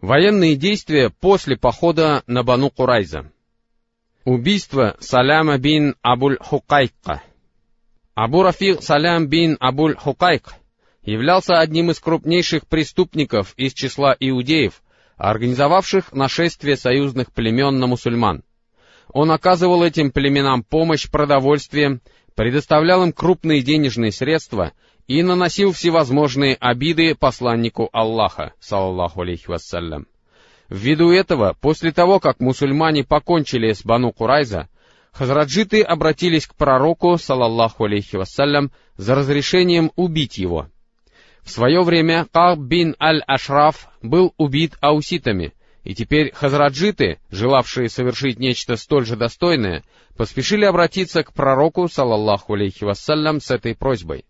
Военные действия после похода на Бану Курайза. Убийство Саляма бин Абуль-Хукайка. Абу Рафиг Салям бин Абуль-Хукайк являлся одним из крупнейших преступников из числа иудеев, организовавших нашествие союзных племен на мусульман. Он оказывал этим племенам помощь продовольствием, предоставлял им крупные денежные средства и наносил всевозможные обиды посланнику Аллаха, саллаху алейхи вассалям. Ввиду этого, после того, как мусульмане покончили с Бану Курайза, хазраджиты обратились к пророку, саллаллаху алейхи вассалям, за разрешением убить его. В свое время Каб бин Аль-Ашраф был убит ауситами, и теперь хазраджиты, желавшие совершить нечто столь же достойное, поспешили обратиться к пророку, саллаллаху алейхи вассалям, с этой просьбой.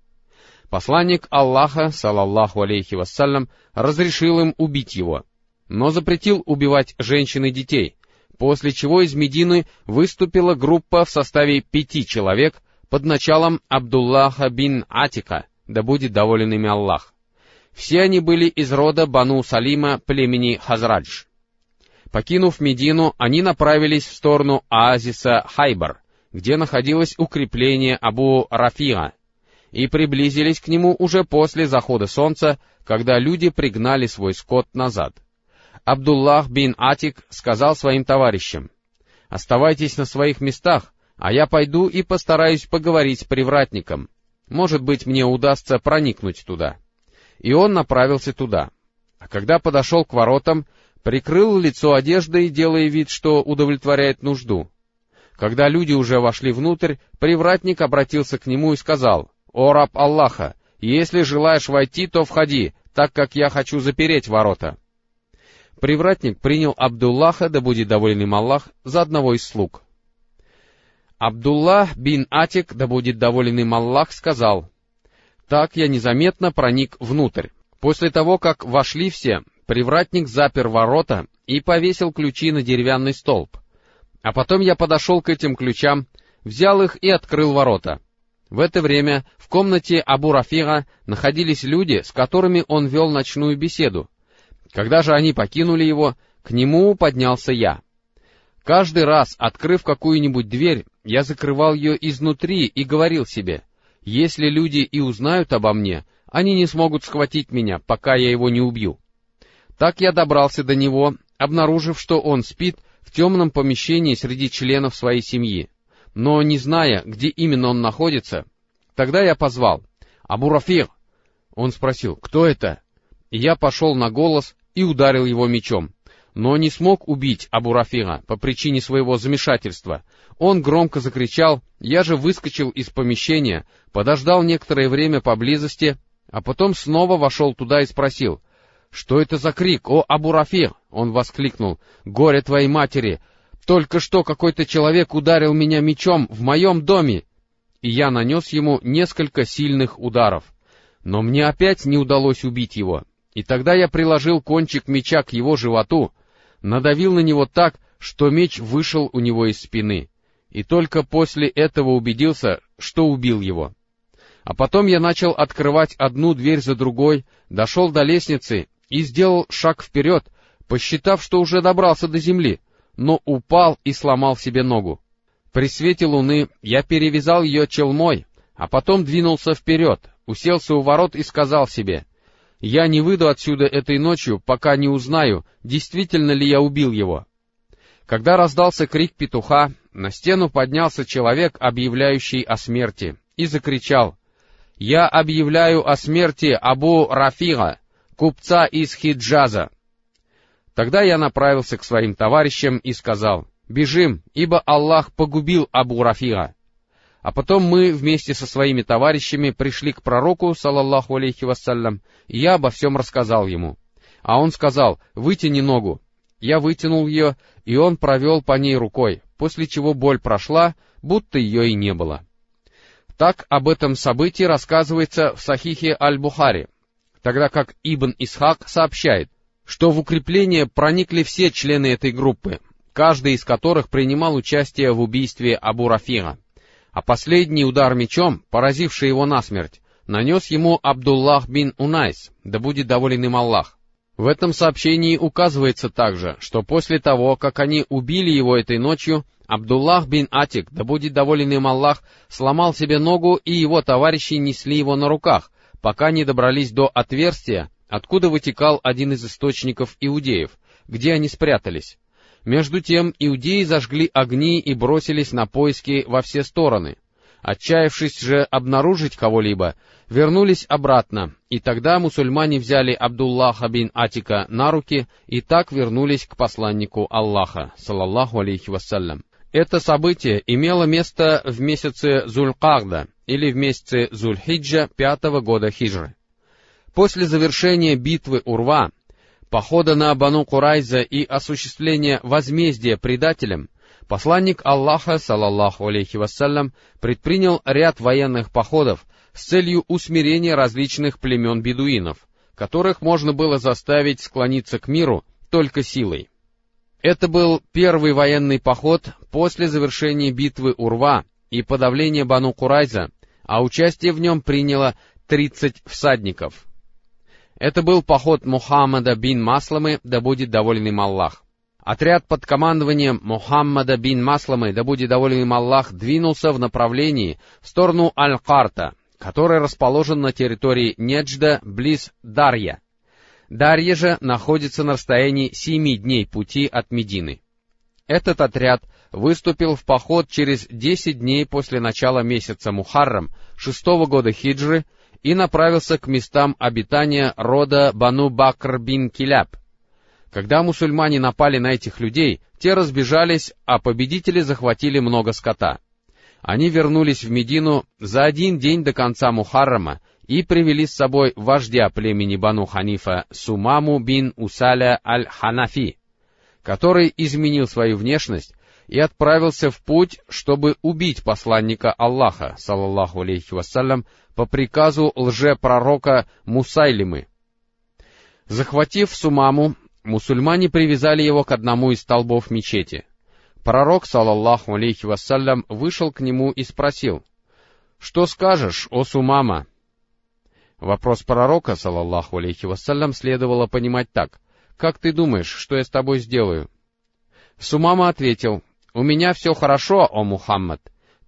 Посланник Аллаха, салаллаху алейхи вассалям, разрешил им убить его, но запретил убивать женщин и детей, после чего из Медины выступила группа в составе пяти человек под началом Абдуллаха бин Атика, да будет доволен ими Аллах. Все они были из рода Бану Салима племени Хазрадж. Покинув Медину, они направились в сторону оазиса Хайбар, где находилось укрепление Абу Рафига, и приблизились к нему уже после захода солнца, когда люди пригнали свой скот назад. Абдуллах бин Атик сказал своим товарищам, «Оставайтесь на своих местах, а я пойду и постараюсь поговорить с привратником. Может быть, мне удастся проникнуть туда». И он направился туда. А когда подошел к воротам, прикрыл лицо одеждой, делая вид, что удовлетворяет нужду. Когда люди уже вошли внутрь, привратник обратился к нему и сказал, «О раб Аллаха, если желаешь войти, то входи, так как я хочу запереть ворота». Привратник принял Абдуллаха, да будет доволен им Аллах, за одного из слуг. Абдуллах бин Атик, да будет доволен им Аллах, сказал, «Так я незаметно проник внутрь. После того, как вошли все, привратник запер ворота и повесил ключи на деревянный столб. А потом я подошел к этим ключам, взял их и открыл ворота. В это время в комнате Абу Рафига находились люди, с которыми он вел ночную беседу. Когда же они покинули его, к нему поднялся я. Каждый раз, открыв какую-нибудь дверь, я закрывал ее изнутри и говорил себе, если люди и узнают обо мне, они не смогут схватить меня, пока я его не убью. Так я добрался до него, обнаружив, что он спит в темном помещении среди членов своей семьи но не зная, где именно он находится, тогда я позвал «Абу Рафир!» Он спросил «Кто это?» Я пошел на голос и ударил его мечом, но не смог убить Абу Рафира по причине своего замешательства. Он громко закричал, я же выскочил из помещения, подождал некоторое время поблизости, а потом снова вошел туда и спросил, «Что это за крик? О, Абу Рафир!» Он воскликнул, «Горе твоей матери! Только что какой-то человек ударил меня мечом в моем доме, и я нанес ему несколько сильных ударов. Но мне опять не удалось убить его, и тогда я приложил кончик меча к его животу, надавил на него так, что меч вышел у него из спины, и только после этого убедился, что убил его. А потом я начал открывать одну дверь за другой, дошел до лестницы и сделал шаг вперед, посчитав, что уже добрался до земли, но упал и сломал себе ногу. При свете луны я перевязал ее челмой, а потом двинулся вперед, уселся у ворот и сказал себе, «Я не выйду отсюда этой ночью, пока не узнаю, действительно ли я убил его». Когда раздался крик петуха, на стену поднялся человек, объявляющий о смерти, и закричал, «Я объявляю о смерти Абу Рафига, купца из Хиджаза». Тогда я направился к своим товарищам и сказал, «Бежим, ибо Аллах погубил Абу Рафига». А потом мы вместе со своими товарищами пришли к пророку, салаллаху алейхи вассалям, и я обо всем рассказал ему. А он сказал, «Вытяни ногу». Я вытянул ее, и он провел по ней рукой, после чего боль прошла, будто ее и не было. Так об этом событии рассказывается в Сахихе Аль-Бухари, тогда как Ибн Исхак сообщает, что в укрепление проникли все члены этой группы, каждый из которых принимал участие в убийстве Абу Рафига. А последний удар мечом, поразивший его насмерть, нанес ему Абдуллах бин Унайс, да будет доволен им Аллах. В этом сообщении указывается также, что после того, как они убили его этой ночью, Абдуллах бин Атик, да будет доволен им Аллах, сломал себе ногу, и его товарищи несли его на руках, пока не добрались до отверстия, откуда вытекал один из источников иудеев, где они спрятались. Между тем иудеи зажгли огни и бросились на поиски во все стороны. Отчаявшись же обнаружить кого-либо, вернулись обратно, и тогда мусульмане взяли Абдуллаха бин Атика на руки и так вернулись к посланнику Аллаха, салаллаху алейхи вассалям. Это событие имело место в месяце Зулькагда или в месяце Зульхиджа пятого года хиджры. После завершения битвы Урва, похода на Бану Курайза и осуществления возмездия предателям, посланник Аллаха, салаллаху алейхи вассалям, предпринял ряд военных походов с целью усмирения различных племен бедуинов, которых можно было заставить склониться к миру только силой. Это был первый военный поход после завершения битвы Урва и подавления Бану Курайза, а участие в нем приняло 30 всадников. Это был поход Мухаммада бин Масламы, да будет доволен им Аллах. Отряд под командованием Мухаммада бин Масламы, да будет доволен им Аллах, двинулся в направлении в сторону Аль-Карта, который расположен на территории Неджда, близ Дарья. Дарья же находится на расстоянии семи дней пути от Медины. Этот отряд выступил в поход через десять дней после начала месяца Мухаррам шестого года хиджры и направился к местам обитания рода Бану Бакр бин Киляб. Когда мусульмане напали на этих людей, те разбежались, а победители захватили много скота. Они вернулись в Медину за один день до конца Мухаррама и привели с собой вождя племени Бану Ханифа Сумаму бин Усаля аль-Ханафи, который изменил свою внешность и отправился в путь, чтобы убить посланника Аллаха, салаллаху алейхи вассалям, по приказу лже-пророка Мусайлимы. Захватив Сумаму, мусульмане привязали его к одному из столбов мечети. Пророк, салаллаху алейхи вассалям, вышел к нему и спросил, «Что скажешь, о Сумама?» Вопрос пророка, салаллаху алейхи вассалям, следовало понимать так, «Как ты думаешь, что я с тобой сделаю?» Сумама ответил, «У меня все хорошо, о Мухаммад,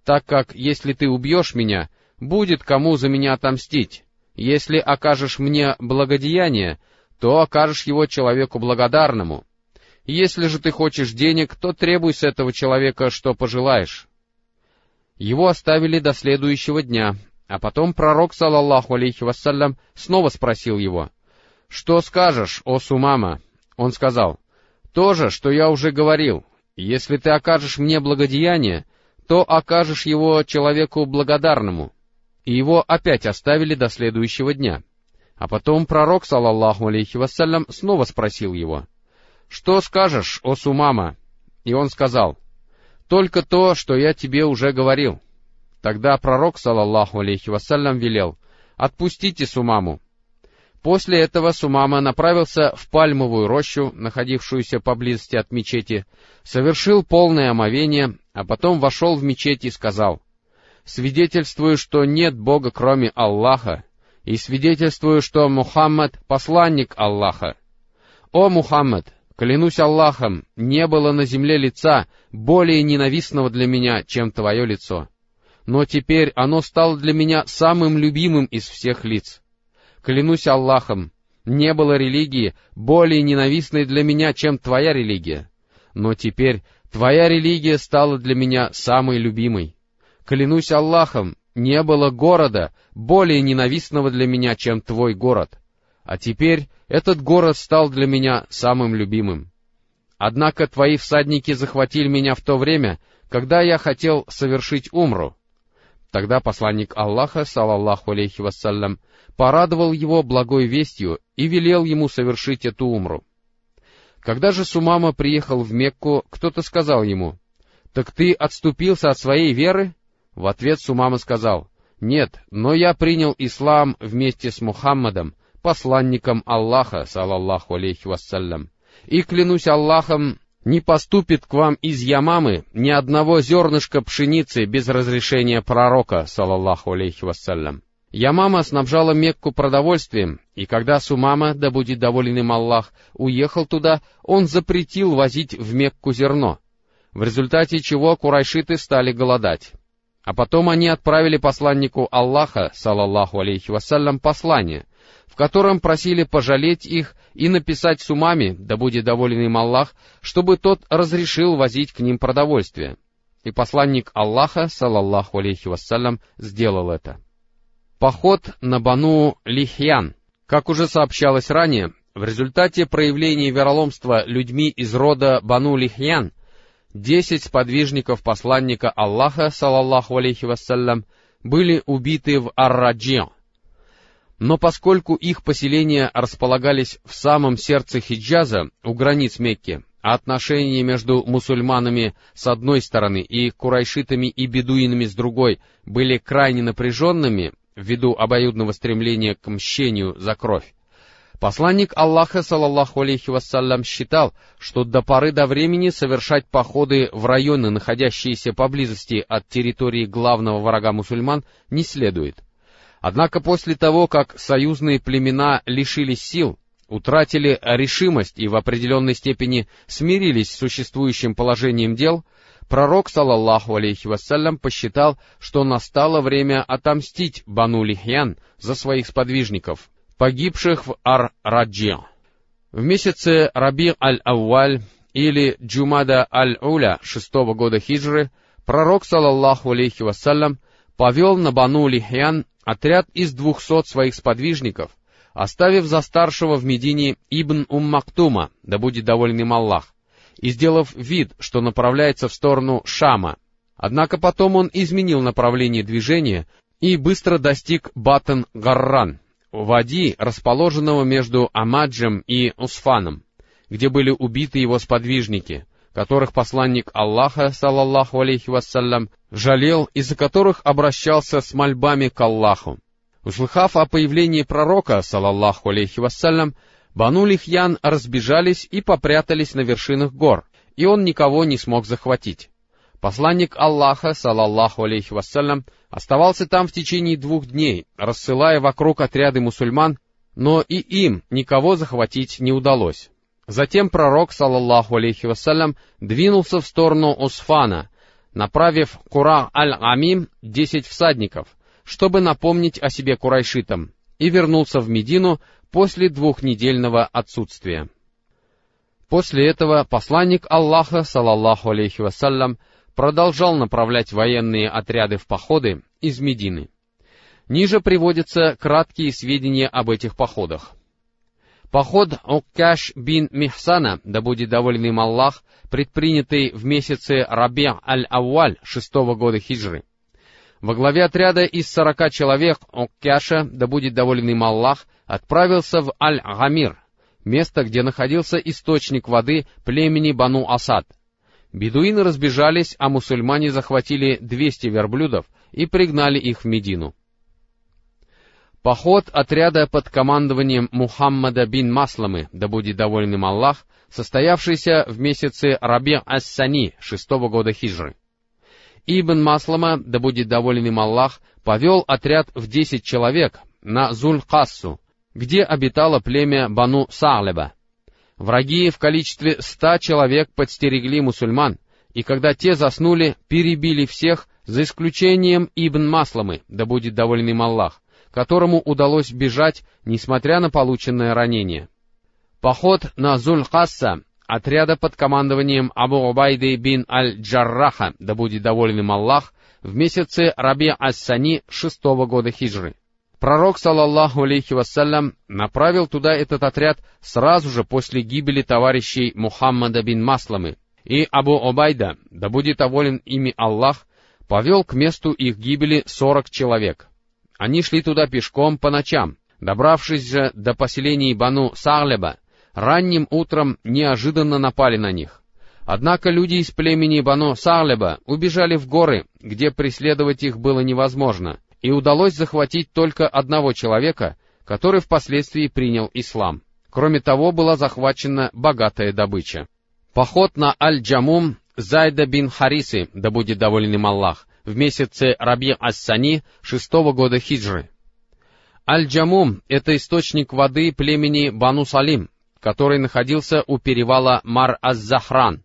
так как, если ты убьешь меня, будет кому за меня отомстить. Если окажешь мне благодеяние, то окажешь его человеку благодарному. Если же ты хочешь денег, то требуй с этого человека, что пожелаешь. Его оставили до следующего дня, а потом пророк, салаллаху алейхи вассалям, снова спросил его, «Что скажешь, о Сумама?» Он сказал, «То же, что я уже говорил. Если ты окажешь мне благодеяние, то окажешь его человеку благодарному». И его опять оставили до следующего дня. А потом пророк, салаллаху алейхи вассалям, снова спросил его, «Что скажешь, о Сумама?» И он сказал, «Только то, что я тебе уже говорил». Тогда пророк, салаллаху алейхи вассалям, велел, «Отпустите Сумаму». После этого Сумама направился в пальмовую рощу, находившуюся поблизости от мечети, совершил полное омовение, а потом вошел в мечеть и сказал, «Свидетельствую, что нет Бога, кроме Аллаха, и свидетельствую, что Мухаммад — посланник Аллаха. О, Мухаммад, Клянусь Аллахом, не было на земле лица более ненавистного для меня, чем твое лицо. Но теперь оно стало для меня самым любимым из всех лиц. Клянусь Аллахом, не было религии более ненавистной для меня, чем твоя религия. Но теперь твоя религия стала для меня самой любимой. Клянусь Аллахом, не было города более ненавистного для меня, чем твой город. А теперь этот город стал для меня самым любимым. Однако твои всадники захватили меня в то время, когда я хотел совершить умру. Тогда посланник Аллаха, салаллаху алейхи вассалям, порадовал его благой вестью и велел ему совершить эту умру. Когда же Сумама приехал в Мекку, кто-то сказал ему, «Так ты отступился от своей веры?» В ответ Сумама сказал, «Нет, но я принял ислам вместе с Мухаммадом, посланником Аллаха, салаллаху алейхи вассалям. И клянусь Аллахом, не поступит к вам из Ямамы ни одного зернышка пшеницы без разрешения пророка, салаллаху алейхи вассалям. Ямама снабжала Мекку продовольствием, и когда Сумама, да будет доволен им Аллах, уехал туда, он запретил возить в Мекку зерно, в результате чего курайшиты стали голодать. А потом они отправили посланнику Аллаха, салаллаху алейхи вассалям, послание, в котором просили пожалеть их и написать Сумами, да будет доволен им Аллах, чтобы тот разрешил возить к ним продовольствие. И посланник Аллаха, салаллаху алейхи вассалям, сделал это. Поход на Бану Лихьян. Как уже сообщалось ранее, в результате проявления вероломства людьми из рода Бану Лихьян, десять сподвижников посланника Аллаха, салаллаху алейхи вассалям, были убиты в Ар-Раджи. Но поскольку их поселения располагались в самом сердце Хиджаза, у границ Мекки, а отношения между мусульманами с одной стороны и курайшитами и бедуинами с другой были крайне напряженными, ввиду обоюдного стремления к мщению за кровь. Посланник Аллаха, салаллаху алейхи вассалям, считал, что до поры до времени совершать походы в районы, находящиеся поблизости от территории главного врага мусульман, не следует. Однако после того, как союзные племена лишились сил, утратили решимость и в определенной степени смирились с существующим положением дел, Пророк, салаллаху алейхи вассалям, посчитал, что настало время отомстить Бану Лихьян за своих сподвижников, погибших в Ар-Раджи. В месяце Раби аль-Ауаль или Джумада аль-Уля шестого года хиджры пророк, салаллаху алейхи вассалям, повел на Бану Лихьян отряд из двухсот своих сподвижников, оставив за старшего в Медине Ибн Уммактума, да будет доволен им Аллах, и сделав вид, что направляется в сторону Шама. Однако потом он изменил направление движения и быстро достиг Батен-Гарран, вади, расположенного между Амаджем и Усфаном, где были убиты его сподвижники, которых посланник Аллаха, салаллаху алейхи вассалям, жалел, из-за которых обращался с мольбами к Аллаху. Услыхав о появлении пророка, салаллаху алейхи вассалям, Бану Лихьян разбежались и попрятались на вершинах гор, и он никого не смог захватить. Посланник Аллаха, салаллаху алейхи вассалям, оставался там в течение двух дней, рассылая вокруг отряды мусульман, но и им никого захватить не удалось. Затем пророк, салаллаху алейхи вассалям, двинулся в сторону Усфана, направив Кура аль-Амим десять всадников, чтобы напомнить о себе курайшитам, и вернулся в Медину, после двухнедельного отсутствия. После этого посланник Аллаха, салаллаху алейхи вассалям, продолжал направлять военные отряды в походы из Медины. Ниже приводятся краткие сведения об этих походах. Поход Уккаш бин Михсана, да будет доволен им Аллах, предпринятый в месяце Раби аль-Авваль шестого года хиджры. Во главе отряда из сорока человек Уккаша, да будет доволен им Аллах, отправился в Аль-Гамир, место, где находился источник воды племени Бану Асад. Бедуины разбежались, а мусульмане захватили 200 верблюдов и пригнали их в Медину. Поход отряда под командованием Мухаммада бин Масламы, да будет доволен им Аллах, состоявшийся в месяце Раби Ас-Сани шестого года хиджры. Ибн Маслама, да будет доволен им Аллах, повел отряд в десять человек на Зуль-Кассу, где обитало племя Бану Саалеба. Враги в количестве ста человек подстерегли мусульман, и когда те заснули, перебили всех, за исключением Ибн Масламы, да будет доволен им Аллах, которому удалось бежать, несмотря на полученное ранение. Поход на Зуль-Касса отряда под командованием Абу Убайды бин Аль-Джарраха, да будет доволен им Аллах, в месяце Раби Ас-Сани шестого года хиджры. Пророк, салаллаху алейхи вассалям, направил туда этот отряд сразу же после гибели товарищей Мухаммада бин Масламы, и Абу Обайда, да будет доволен ими Аллах, повел к месту их гибели сорок человек. Они шли туда пешком по ночам, добравшись же до поселений Бану Сарлеба, ранним утром неожиданно напали на них. Однако люди из племени Бану Сарлеба убежали в горы, где преследовать их было невозможно — и удалось захватить только одного человека, который впоследствии принял ислам. Кроме того, была захвачена богатая добыча. Поход на Аль-Джамум Зайда бин Харисы, да будет доволен им Аллах, в месяце Раби Ас-Сани шестого года хиджры. Аль-Джамум — это источник воды племени Бану Салим, который находился у перевала Мар-Аз-Захран.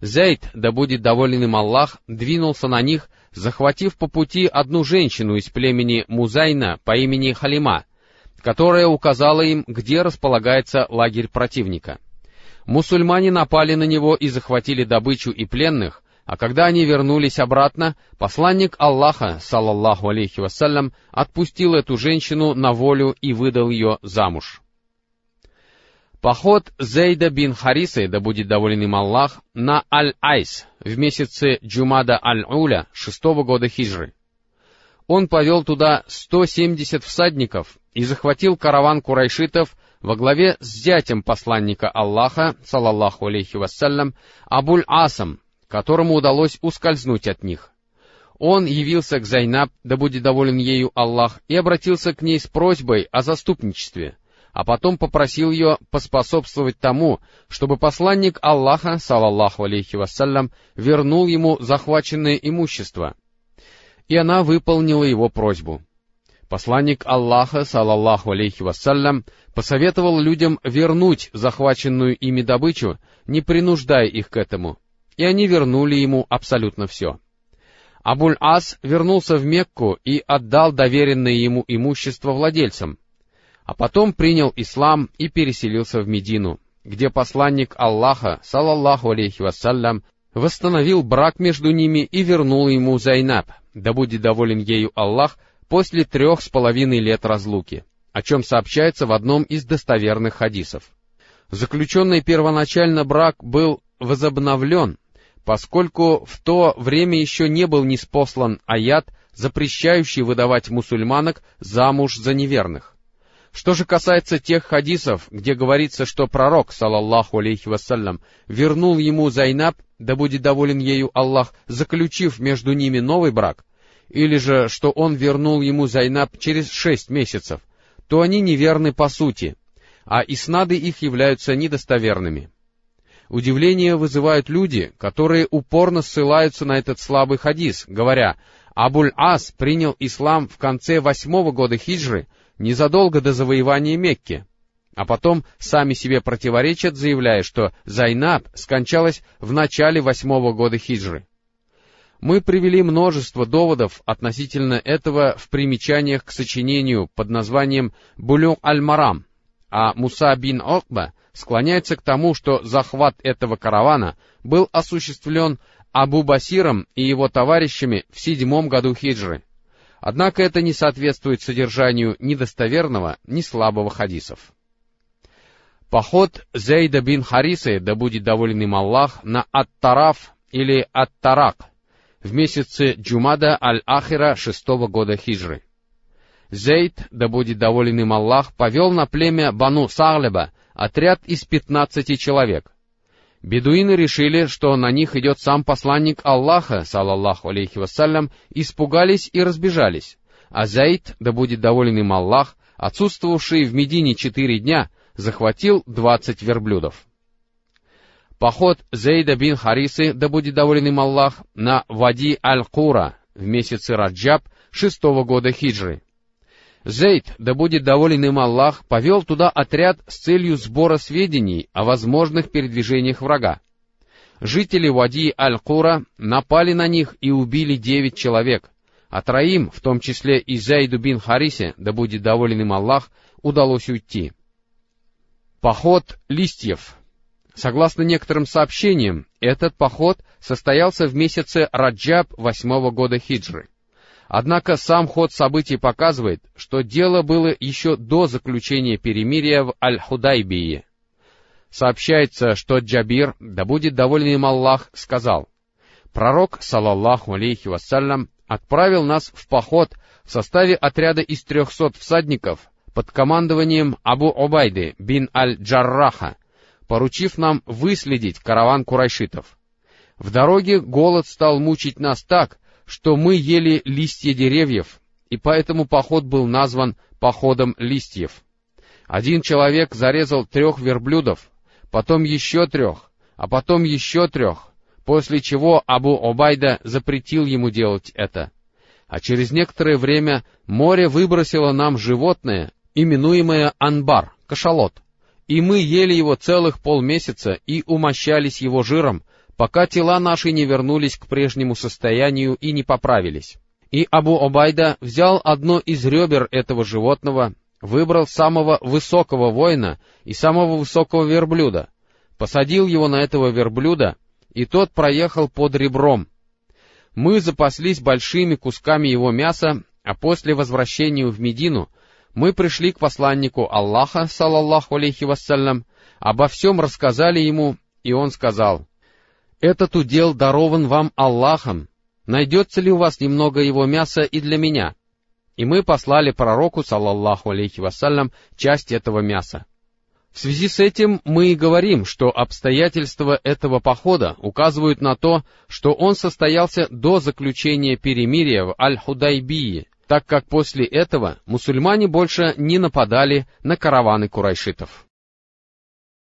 Зейд, да будет доволен им Аллах, двинулся на них, захватив по пути одну женщину из племени Музайна по имени Халима, которая указала им, где располагается лагерь противника. Мусульмане напали на него и захватили добычу и пленных, а когда они вернулись обратно, посланник Аллаха, салаллаху алейхи вассалям, отпустил эту женщину на волю и выдал ее замуж. Поход Зейда бин Харисы, да будет доволен им Аллах, на Аль-Айс в месяце Джумада Аль-Уля шестого года хиджры. Он повел туда 170 всадников и захватил караван курайшитов во главе с зятем посланника Аллаха, салаллаху алейхи вассалям, Абуль-Асом, которому удалось ускользнуть от них. Он явился к Зайнаб, да будет доволен ею Аллах, и обратился к ней с просьбой о заступничестве — а потом попросил ее поспособствовать тому, чтобы посланник Аллаха, салаллаху алейхи вассалям, вернул ему захваченное имущество. И она выполнила его просьбу. Посланник Аллаха, салаллаху алейхи вассалям, посоветовал людям вернуть захваченную ими добычу, не принуждая их к этому, и они вернули ему абсолютно все. Абуль-Ас вернулся в Мекку и отдал доверенное ему имущество владельцам, а потом принял ислам и переселился в Медину, где посланник Аллаха, салаллаху алейхи вассалям, восстановил брак между ними и вернул ему Зайнаб, да будет доволен ею Аллах, после трех с половиной лет разлуки, о чем сообщается в одном из достоверных хадисов. Заключенный первоначально брак был возобновлен, поскольку в то время еще не был неспослан аят, запрещающий выдавать мусульманок замуж за неверных. Что же касается тех хадисов, где говорится, что пророк, салаллаху алейхи вассалям, вернул ему Зайнаб, да будет доволен ею Аллах, заключив между ними новый брак, или же, что он вернул ему Зайнаб через шесть месяцев, то они неверны по сути, а иснады их являются недостоверными. Удивление вызывают люди, которые упорно ссылаются на этот слабый хадис, говоря, Абуль-Ас принял ислам в конце восьмого года хиджры, незадолго до завоевания Мекки, а потом сами себе противоречат, заявляя, что Зайнаб скончалась в начале восьмого года хиджры. Мы привели множество доводов относительно этого в примечаниях к сочинению под названием «Булюк аль-Марам», а Муса бин Окба склоняется к тому, что захват этого каравана был осуществлен Абу Басиром и его товарищами в седьмом году хиджры — Однако это не соответствует содержанию ни достоверного, ни слабого хадисов. Поход Зейда бин Харисы, да будет доволен им Аллах, на Ат-Тараф или Ат-Тарак в месяце Джумада Аль-Ахира шестого года хиджры. Зейд, да будет доволен им Аллах, повел на племя Бану Сарлеба отряд из пятнадцати человек, Бедуины решили, что на них идет сам посланник Аллаха, салаллаху алейхи вассалям, испугались и разбежались. А Заид, да будет доволен им Аллах, отсутствовавший в Медине четыре дня, захватил двадцать верблюдов. Поход Зейда бин Харисы, да будет доволен им Аллах, на Вади Аль-Кура в месяце Раджаб шестого года хиджры. Зейд, да будет доволен им Аллах, повел туда отряд с целью сбора сведений о возможных передвижениях врага. Жители Вади Аль-Кура напали на них и убили девять человек, а троим, в том числе и Зейду бин Харисе, да будет доволен им Аллах, удалось уйти. Поход листьев. Согласно некоторым сообщениям, этот поход состоялся в месяце Раджаб восьмого года хиджры. Однако сам ход событий показывает, что дело было еще до заключения перемирия в Аль-Худайбии. Сообщается, что Джабир, да будет доволен им Аллах, сказал, «Пророк, салаллаху алейхи вассалям, отправил нас в поход в составе отряда из трехсот всадников под командованием Абу Обайды бин Аль-Джарраха, поручив нам выследить караван курайшитов. В дороге голод стал мучить нас так, что мы ели листья деревьев, и поэтому поход был назван походом листьев. Один человек зарезал трех верблюдов, потом еще трех, а потом еще трех, после чего Абу Обайда запретил ему делать это. а через некоторое время море выбросило нам животное, именуемое анбар, кашалот, и мы ели его целых полмесяца и умощались его жиром, пока тела наши не вернулись к прежнему состоянию и не поправились. И Абу Обайда взял одно из ребер этого животного, выбрал самого высокого воина и самого высокого верблюда, посадил его на этого верблюда, и тот проехал под ребром. Мы запаслись большими кусками его мяса, а после возвращения в Медину мы пришли к посланнику Аллаха, салаллаху алейхи вассалям, обо всем рассказали ему, и он сказал, «Этот удел дарован вам Аллахом, найдется ли у вас немного его мяса и для меня?» И мы послали пророку, салаллаху алейхи вассалям, часть этого мяса. В связи с этим мы и говорим, что обстоятельства этого похода указывают на то, что он состоялся до заключения перемирия в Аль-Худайбии, так как после этого мусульмане больше не нападали на караваны курайшитов.